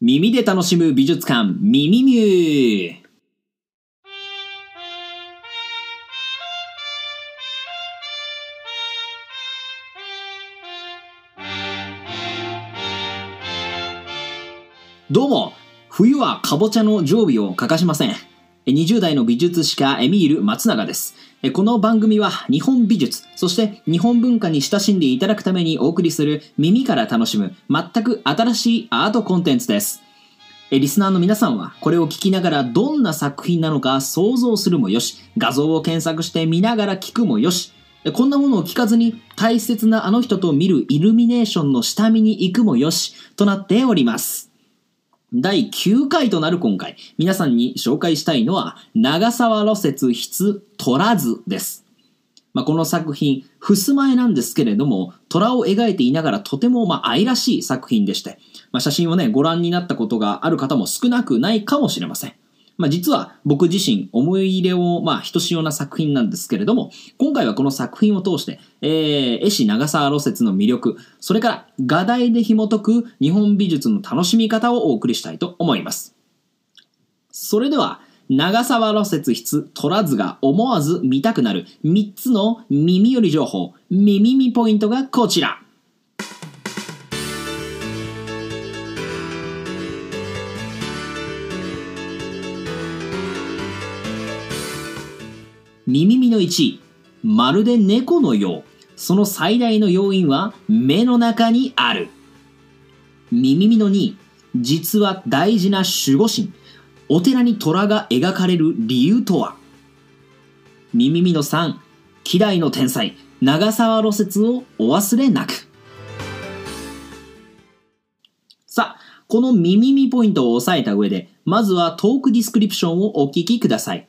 耳で楽しむ美術館、ミミミュー。どうも、冬はかぼちゃの常備を欠かしません。20代の美術史家エミール松永です。この番組は日本美術、そして日本文化に親しんでいただくためにお送りする耳から楽しむ全く新しいアートコンテンツです。リスナーの皆さんはこれを聞きながらどんな作品なのか想像するもよし、画像を検索して見ながら聞くもよし、こんなものを聞かずに大切なあの人と見るイルミネーションの下見に行くもよしとなっております。第9回となる今回、皆さんに紹介したいのは、長沢露雪筆虎図です。まあ、この作品、襖絵なんですけれども、虎を描いていながらとてもまあ愛らしい作品でして、まあ、写真をね、ご覧になったことがある方も少なくないかもしれません。まあ、実は僕自身思い入れをまあひとしおな作品なんですけれども、今回はこの作品を通して、えー、絵師長沢露雪の魅力、それから画題で紐解く日本美術の楽しみ方をお送りしたいと思います。それでは、長沢露雪筆取らずが思わず見たくなる3つの耳寄り情報、耳見ポイントがこちら。耳見の1、まるで猫のよう。その最大の要因は目の中にある。耳見の2、実は大事な守護神。お寺に虎が描かれる理由とは耳見の3、希代の天才、長沢芦雪をお忘れなく。さあ、この耳見ポイントを押さえた上で、まずはトークディスクリプションをお聞きください。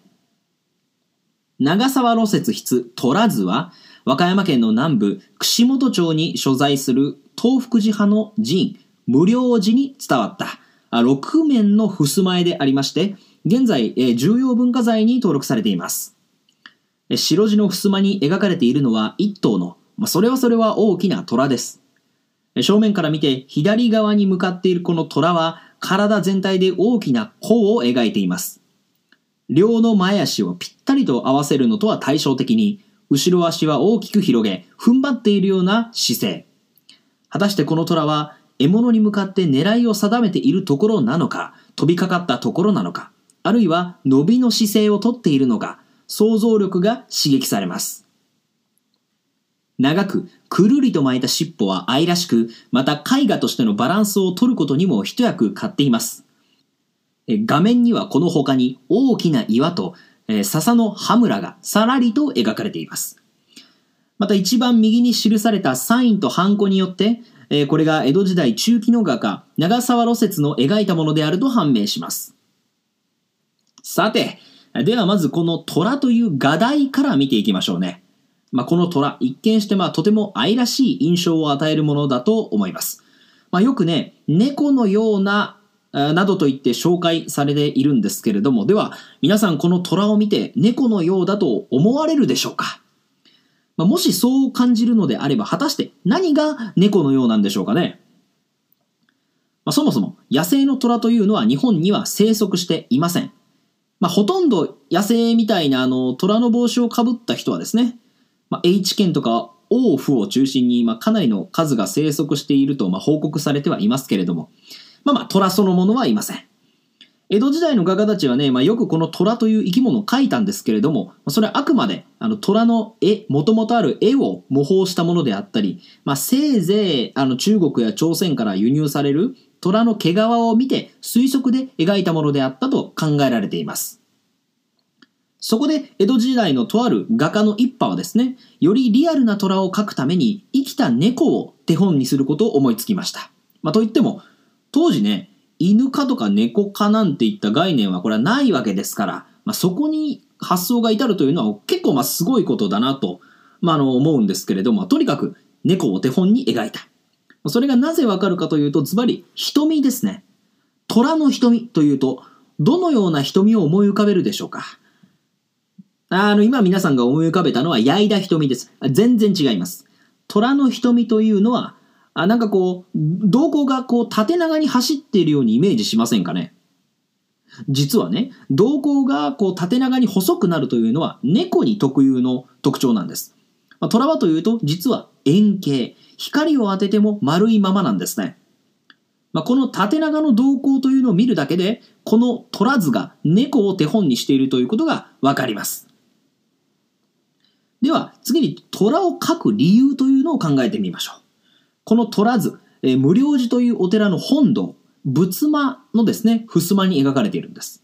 長沢露雪筆取らずは、和歌山県の南部、串本町に所在する東福寺派の寺院、無料寺に伝わった6面の襖絵でありまして、現在、重要文化財に登録されています。白地の襖に描かれているのは一頭の、それはそれは大きな虎です。正面から見て左側に向かっているこの虎は体全体で大きな弧を描いています。両の前足をぴったりと合わせるのとは対照的に、後ろ足は大きく広げ、踏ん張っているような姿勢。果たしてこの虎は、獲物に向かって狙いを定めているところなのか、飛びかかったところなのか、あるいは伸びの姿勢をとっているのか、想像力が刺激されます。長く、くるりと巻いた尻尾は愛らしく、また絵画としてのバランスを取ることにも一役買っています。画面にはこの他に大きな岩と、え笹の葉村がさらりと描かれています。また一番右に記されたサインとハンコによって、えこれが江戸時代中期の画家、長沢露雪の描いたものであると判明します。さて、ではまずこの虎という画題から見ていきましょうね。まあ、この虎、一見してまあとても愛らしい印象を与えるものだと思います。まあ、よくね、猫のようななどと言って紹介されているんですけれども、では皆さんこの虎を見て猫のようだと思われるでしょうか、まあ、もしそう感じるのであれば果たして何が猫のようなんでしょうかね、まあ、そもそも野生の虎というのは日本には生息していません。まあ、ほとんど野生みたいなあの虎の帽子をかぶった人はですね、まあ、H 県とか王府を中心に、まあ、かなりの数が生息していると、まあ、報告されてはいますけれども、まあまあ、虎そのものはいません。江戸時代の画家たちはね、まあ、よくこの虎という生き物を描いたんですけれども、それはあくまで、あの、虎の絵、もともとある絵を模倣したものであったり、まあ、せいぜい、あの、中国や朝鮮から輸入される虎の毛皮を見て推測で描いたものであったと考えられています。そこで、江戸時代のとある画家の一派はですね、よりリアルな虎を描くために生きた猫を手本にすることを思いつきました。まあ、といっても、当時ね、犬科とか猫科なんていった概念はこれはないわけですから、まあ、そこに発想が至るというのは結構まあすごいことだなと、まあ、あの思うんですけれども、とにかく猫を手本に描いた。それがなぜわかるかというと、ズバリ瞳ですね。虎の瞳というと、どのような瞳を思い浮かべるでしょうかあの、今皆さんが思い浮かべたのは矢井田瞳です。全然違います。虎の瞳というのは、あなんかこう、瞳孔がこう縦長に走っているようにイメージしませんかね？実はね、瞳孔がこう縦長に細くなるというのは猫に特有の特徴なんです。まあ、トラはというと実は円形、光を当てても丸いままなんですね。まあ、この縦長の瞳孔というのを見るだけで、この取らずが猫を手本にしているということがわかります。では、次に虎を描く理由というのを考えてみましょう。この取らず、え無料寺というお寺の本堂、仏間のですね、襖に描かれているんです。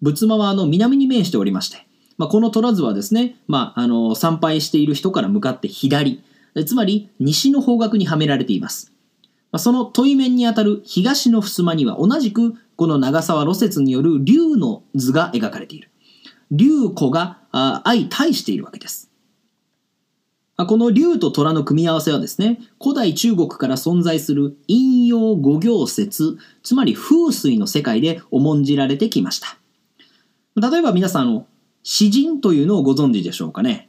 仏間はあの南に面しておりまして、まあ、この取らずはですね、まあ、あの参拝している人から向かって左、つまり西の方角にはめられています。まあ、その問い面にあたる東の襖には同じくこの長沢露雪による竜の図が描かれている。竜子が相対しているわけです。この竜と虎の組み合わせはですね、古代中国から存在する陰陽五行説、つまり風水の世界で重んじられてきました。例えば皆さん、詩人というのをご存知でしょうかね？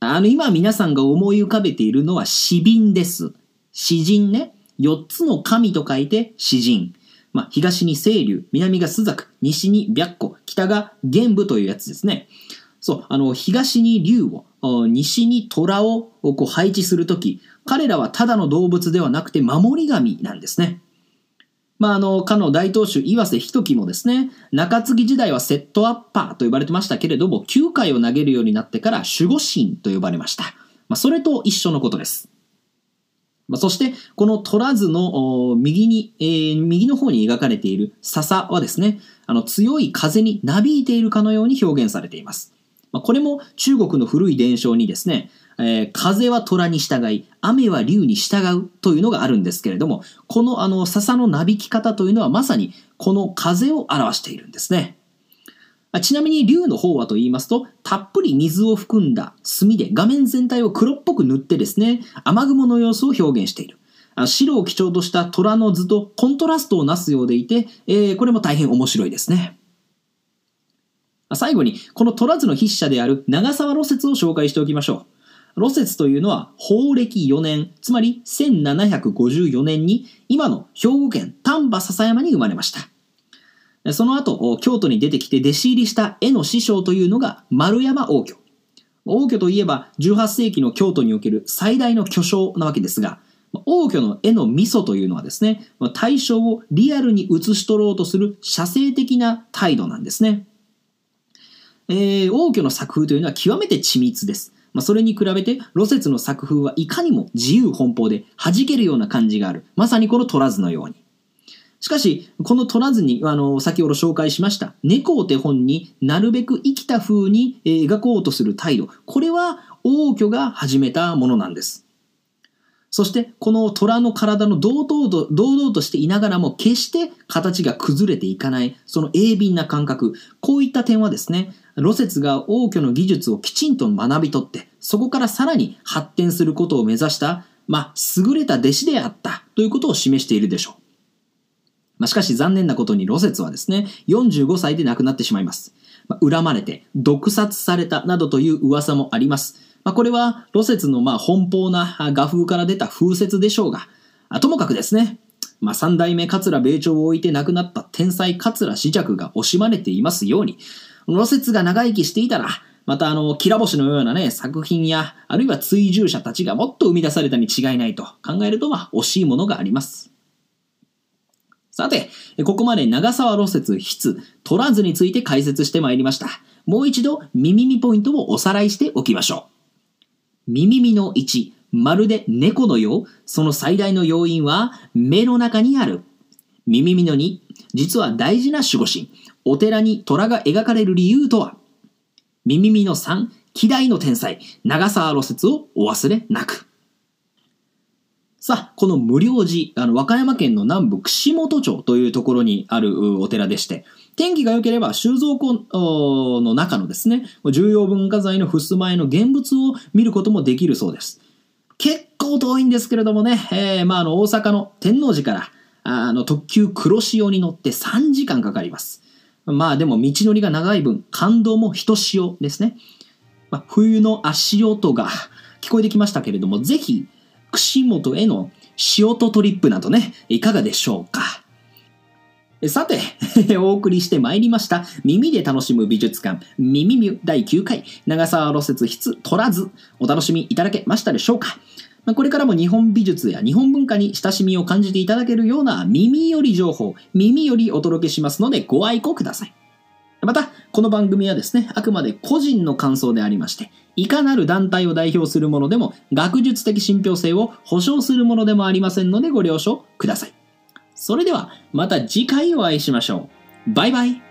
あの、今皆さんが思い浮かべているのは詩人です。詩人ね。4つの神と書いて詩人。まあ、東に清流、南が朱雀、西に白虎、北が玄武というやつですね。そう、あの、東に竜を、西に虎をこう配置するとき、彼らはただの動物ではなくて守り神なんですね。まあ、あの、かの大当主岩瀬仁樹もですね、中継ぎ時代はセットアッパーと呼ばれてましたけれども、9回を投げるようになってから守護神と呼ばれました。まあ、それと一緒のことです。まあ、そして、この取らずの右に、えー、右の方に描かれている笹はですね、あの強い風になびいているかのように表現されています。まあ、これも中国の古い伝承にですね、えー、風は虎に従い、雨は竜に従うというのがあるんですけれども、このあの笹のなびき方というのはまさにこの風を表しているんですね。ちなみに竜の方はと言いますと、たっぷり水を含んだ墨で画面全体を黒っぽく塗ってですね、雨雲の様子を表現している。白を基調とした虎の図とコントラストをなすようでいて、えー、これも大変面白いですね。最後に、この取らずの筆者である長沢露雪を紹介しておきましょう。露雪というのは、法暦4年、つまり1754年に、今の兵庫県丹波篠山に生まれました。その後、京都に出てきて弟子入りした絵の師匠というのが丸山王居。王居といえば18世紀の京都における最大の巨匠なわけですが、王居の絵のミソというのはですね、対象をリアルに写し取ろうとする写生的な態度なんですね。えー、王居の作風というのは極めて緻密です。まあ、それに比べて、露雪の作風はいかにも自由奔放で弾けるような感じがある。まさにこの取らずのように。しかし、この取らずに、あの、先ほど紹介しました、猫を手本になるべく生きた風に描こうとする態度。これは王居が始めたものなんです。そしてこの虎の体の堂々と堂々としていながらも決して形が崩れていかないその鋭敏な感覚こういった点はですね露雪が王居の技術をきちんと学び取ってそこからさらに発展することを目指したまあ優れた弟子であったということを示しているでしょう。まあ、しかし残念なことに露雪はですね45歳で亡くなってしまいます。まあ、恨まれて毒殺されたなどという噂もあります。まあ、これは露雪のまあ奔放な画風から出た風説でしょうが、ともかくですね、まあ、三代目桂米朝を置いて亡くなった天才桂子尺が惜しまれていますように、露雪が長生きしていたら、またあの、きら星のようなね、作品や、あるいは追従者たちがもっと生み出されたに違いないと考えると、まあ、惜しいものがあります。さて、ここまで長沢露雪筆、取らずについて解説してまいりました。もう一度、耳耳ポイントをおさらいしておきましょう。耳耳の1、まるで猫のよう、その最大の要因は目の中にある。耳耳の2、実は大事な守護神、お寺に虎が描かれる理由とは？耳耳の3、希代の天才、長沢露雪をお忘れなく。さあ、この無料寺、あの、和歌山県の南部串本町というところにあるお寺でして、天気が良ければ収蔵庫の中のですね、重要文化財の襖絵の現物を見ることもできるそうです。結構遠いんですけれどもね、えー、まあ、あの、大阪の天王寺から、あの、特急黒潮に乗って3時間かかります。まあでも道のりが長い分、感動もひとしおですね。まあ、冬の足音が 聞こえてきましたけれども、ぜひ、串本への塩とトリップなどね、いかがでしょうか。さて、お送りしてまいりました。耳で楽しむ美術館、耳ミュ第9回、長沢露雪筆取らず、お楽しみいただけましたでしょうかまこれからも日本美術や日本文化に親しみを感じていただけるような耳より情報、耳よりお届けしますのでご愛顧ください。また、この番組はですね、あくまで個人の感想でありまして、いかなる団体を代表するものでも、学術的信憑性を保証するものでもありませんのでご了承ください。それでは、また次回お会いしましょう。バイバイ。